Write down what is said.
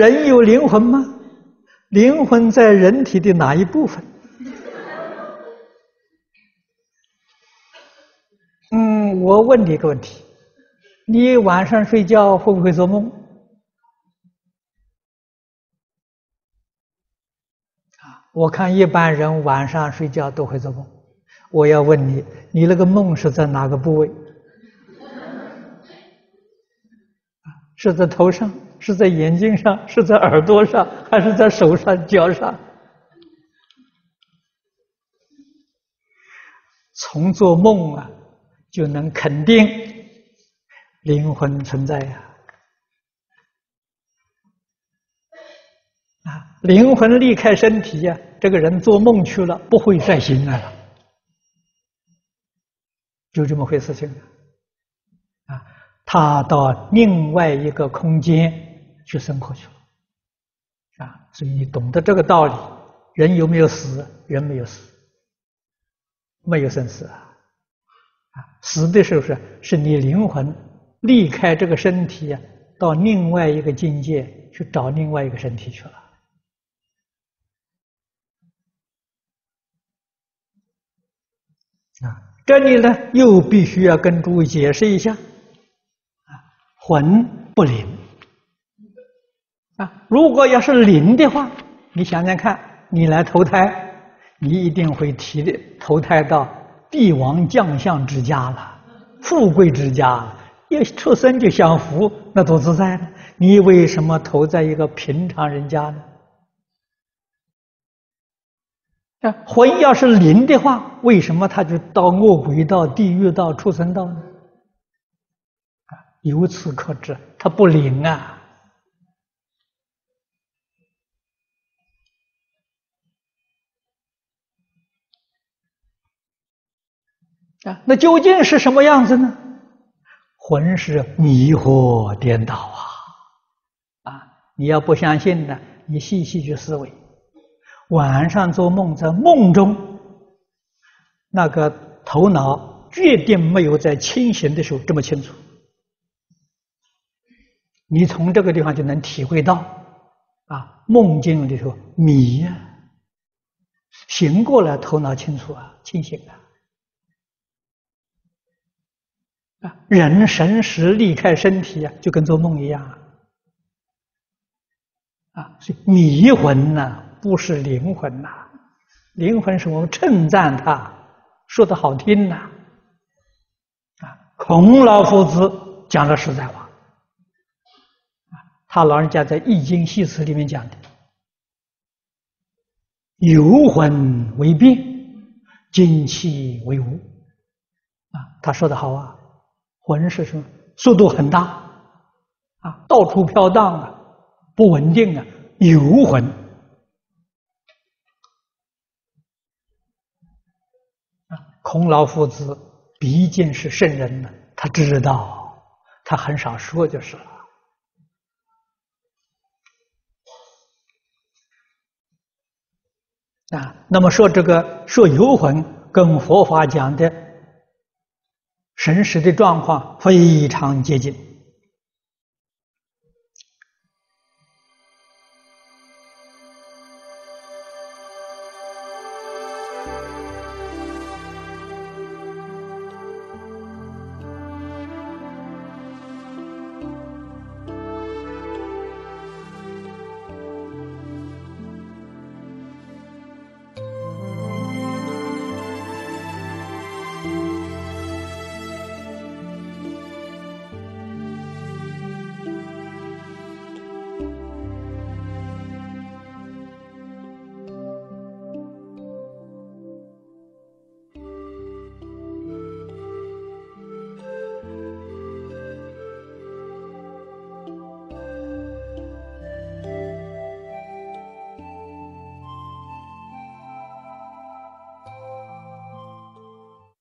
人有灵魂吗？灵魂在人体的哪一部分？嗯，我问你一个问题：你晚上睡觉会不会做梦？啊，我看一般人晚上睡觉都会做梦。我要问你，你那个梦是在哪个部位？是在头上？是在眼睛上？是在耳朵上？还是在手上、脚上？从做梦啊，就能肯定灵魂存在呀！啊，灵魂离开身体呀，这个人做梦去了，不会再醒来了，就这么回事情啊！他到另外一个空间去生活去了，啊，所以你懂得这个道理，人有没有死？人没有死，没有生死啊。啊，死的时候是是你灵魂离开这个身体啊，到另外一个境界去找另外一个身体去了。啊，这里呢又必须要跟诸位解释一下，啊，魂不灵。啊，如果要是灵的话，你想想看，你来投胎，你一定会提的投胎到。帝王将相之家了，富贵之家，一出生就享福，那多自在呢？你为什么投在一个平常人家呢？啊，魂要是灵的话，为什么他就到饿鬼道、地狱道、畜生道呢？由此可知，他不灵啊。啊，那究竟是什么样子呢？魂是迷惑颠倒啊！啊，你要不相信呢，你细细去思维，晚上做梦，在梦中，那个头脑决定没有在清醒的时候这么清楚。你从这个地方就能体会到，啊，梦境里头迷呀，醒过来头脑清楚啊，清醒啊。啊，人神识离开身体啊，就跟做梦一样啊！啊，所以迷魂呐，不是灵魂呐，灵魂是我们称赞他，说的好听呐。啊，孔老夫子讲了实在话，啊，他老人家在《易经系辞》里面讲的，有魂为变，精气为无。啊，他说的好啊。魂是什么？速度很大，啊，到处飘荡啊，不稳定啊，游魂。啊，孔老夫子毕竟是圣人呢，他知道，他很少说就是了。啊，那么说这个说游魂，跟佛法讲的。神识的状况非常接近。